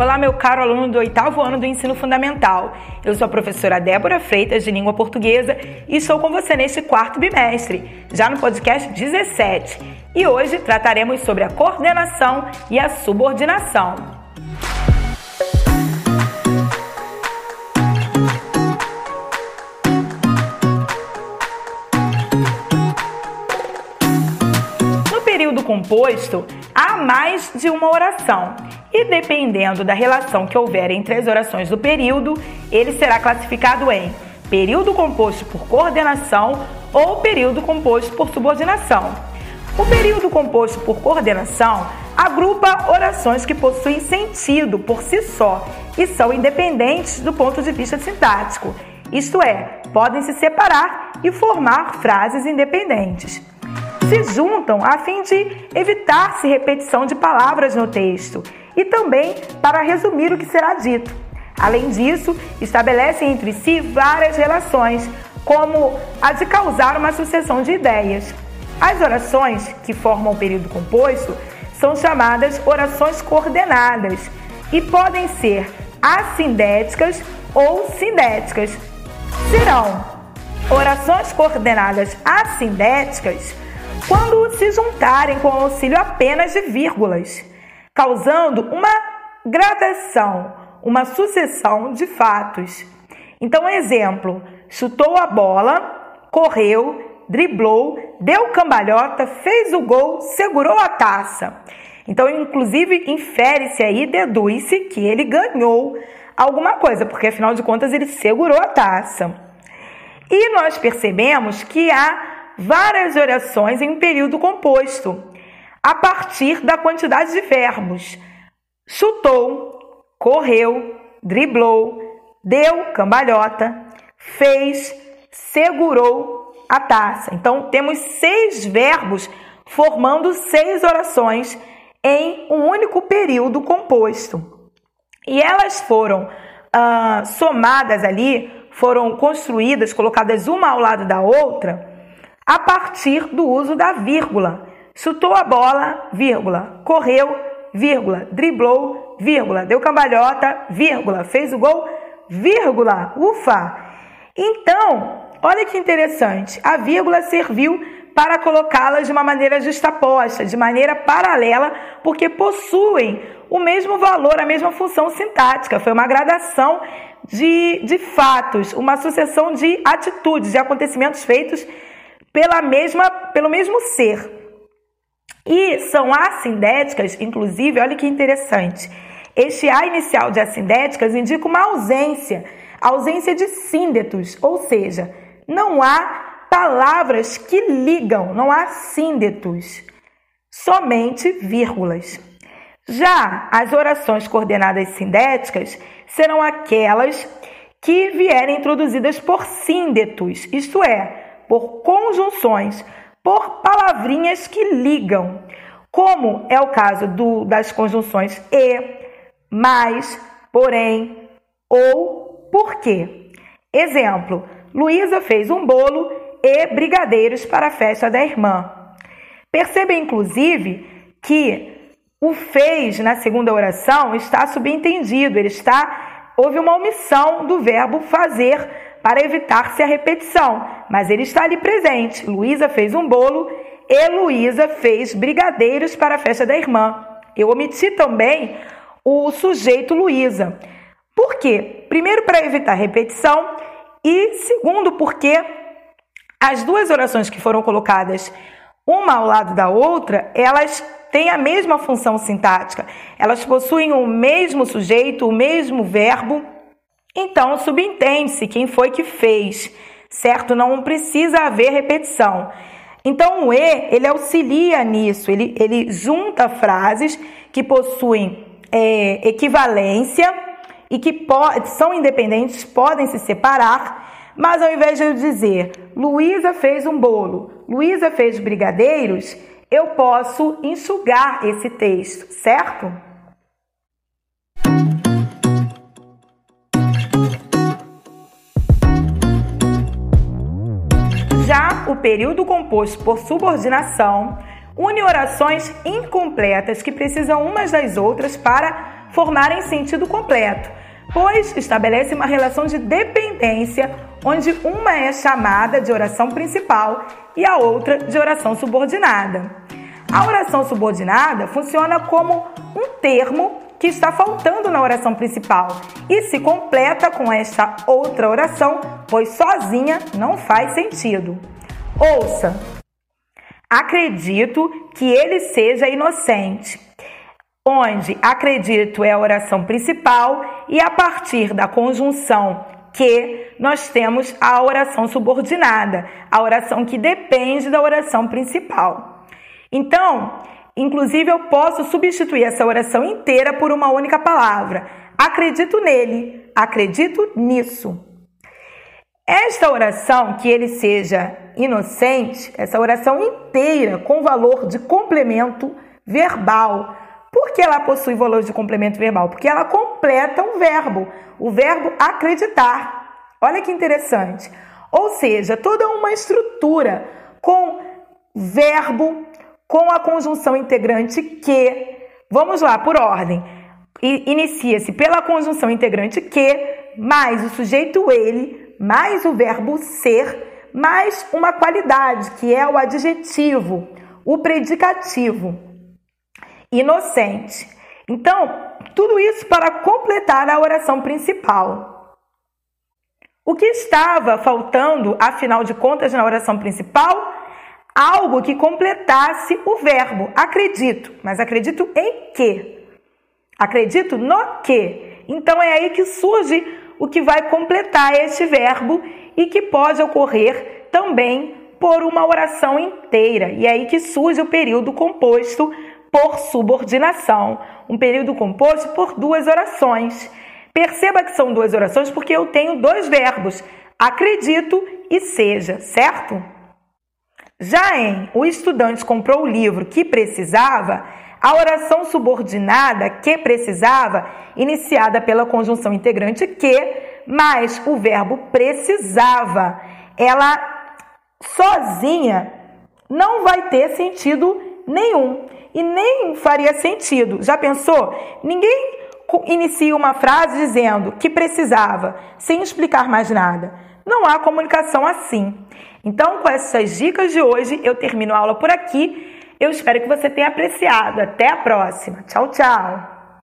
Olá, meu caro aluno do oitavo ano do ensino fundamental. Eu sou a professora Débora Freitas, de língua portuguesa, e estou com você neste quarto bimestre, já no podcast 17. E hoje trataremos sobre a coordenação e a subordinação. No período composto, há mais de uma oração e dependendo da relação que houver entre as orações do período, ele será classificado em período composto por coordenação ou período composto por subordinação. O período composto por coordenação agrupa orações que possuem sentido por si só e são independentes do ponto de vista sintático, isto é, podem se separar e formar frases independentes. Se juntam a fim de evitar-se repetição de palavras no texto e também para resumir o que será dito. Além disso, estabelecem entre si várias relações, como a de causar uma sucessão de ideias. As orações que formam o período composto são chamadas orações coordenadas e podem ser assindéticas ou sindéticas. Serão orações coordenadas assindéticas quando se juntarem com o auxílio apenas de vírgulas causando uma gradação, uma sucessão de fatos. Então, exemplo: chutou a bola, correu, driblou, deu cambalhota, fez o gol, segurou a taça. Então, inclusive, infere-se aí, deduz-se que ele ganhou alguma coisa, porque afinal de contas ele segurou a taça. E nós percebemos que há várias orações em um período composto a partir da quantidade de verbos. Chutou, correu, driblou, deu cambalhota, fez, segurou a taça. Então, temos seis verbos formando seis orações em um único período composto. E elas foram ah, somadas ali, foram construídas, colocadas uma ao lado da outra, a partir do uso da vírgula chutou a bola, vírgula, correu, vírgula, driblou, vírgula, deu cambalhota, vírgula, fez o gol, vírgula, ufa. Então, olha que interessante, a vírgula serviu para colocá-las de uma maneira justaposta, de maneira paralela, porque possuem o mesmo valor, a mesma função sintática. Foi uma gradação de, de fatos, uma sucessão de atitudes, de acontecimentos feitos pela mesma, pelo mesmo ser. E são assindéticas, inclusive, olha que interessante. Este A inicial de assindéticas indica uma ausência, ausência de síndetos, ou seja, não há palavras que ligam, não há síndetos, somente vírgulas. Já as orações coordenadas sindéticas serão aquelas que vierem introduzidas por síndetos, isto é, por conjunções por palavrinhas que ligam, como é o caso do, das conjunções e, mais, porém, ou, porque. Exemplo: Luísa fez um bolo e brigadeiros para a festa da irmã. Perceba, inclusive, que o fez na segunda oração está subentendido, ele está houve uma omissão do verbo fazer para evitar-se a repetição, mas ele está ali presente. Luísa fez um bolo e Luísa fez brigadeiros para a festa da irmã. Eu omiti também o sujeito Luísa. Por quê? Primeiro, para evitar repetição, e segundo, porque as duas orações que foram colocadas uma ao lado da outra, elas têm a mesma função sintática. Elas possuem o mesmo sujeito, o mesmo verbo então, subentende-se quem foi que fez, certo? Não precisa haver repetição. Então, o E, ele auxilia nisso, ele, ele junta frases que possuem é, equivalência e que são independentes, podem se separar, mas ao invés de eu dizer Luísa fez um bolo, Luísa fez brigadeiros, eu posso enxugar esse texto, certo? O período composto por subordinação une orações incompletas que precisam umas das outras para formarem sentido completo, pois estabelece uma relação de dependência onde uma é chamada de oração principal e a outra de oração subordinada. A oração subordinada funciona como um termo que está faltando na oração principal e se completa com esta outra oração, pois sozinha não faz sentido. Ouça! Acredito que ele seja inocente. Onde acredito é a oração principal e a partir da conjunção que nós temos a oração subordinada, a oração que depende da oração principal. Então, inclusive eu posso substituir essa oração inteira por uma única palavra. Acredito nele, acredito nisso. Esta oração, que ele seja inocente, essa oração inteira com valor de complemento verbal. Por que ela possui valor de complemento verbal? Porque ela completa um verbo, o verbo acreditar. Olha que interessante. Ou seja, toda uma estrutura com verbo, com a conjunção integrante que. Vamos lá, por ordem. Inicia-se pela conjunção integrante que, mais o sujeito ele, mais o verbo ser, mais uma qualidade, que é o adjetivo, o predicativo. Inocente. Então, tudo isso para completar a oração principal. O que estava faltando, afinal de contas, na oração principal? Algo que completasse o verbo acredito. Mas acredito em quê? Acredito no quê? Então é aí que surge o que vai completar este verbo e que pode ocorrer também por uma oração inteira. E é aí que surge o período composto por subordinação, um período composto por duas orações. Perceba que são duas orações porque eu tenho dois verbos, acredito e seja, certo? Já em o estudante comprou o livro que precisava, a oração subordinada que precisava, iniciada pela conjunção integrante que, mais o verbo precisava, ela sozinha não vai ter sentido nenhum e nem faria sentido. Já pensou? Ninguém inicia uma frase dizendo que precisava, sem explicar mais nada. Não há comunicação assim. Então, com essas dicas de hoje, eu termino a aula por aqui. Eu espero que você tenha apreciado. Até a próxima. Tchau, tchau.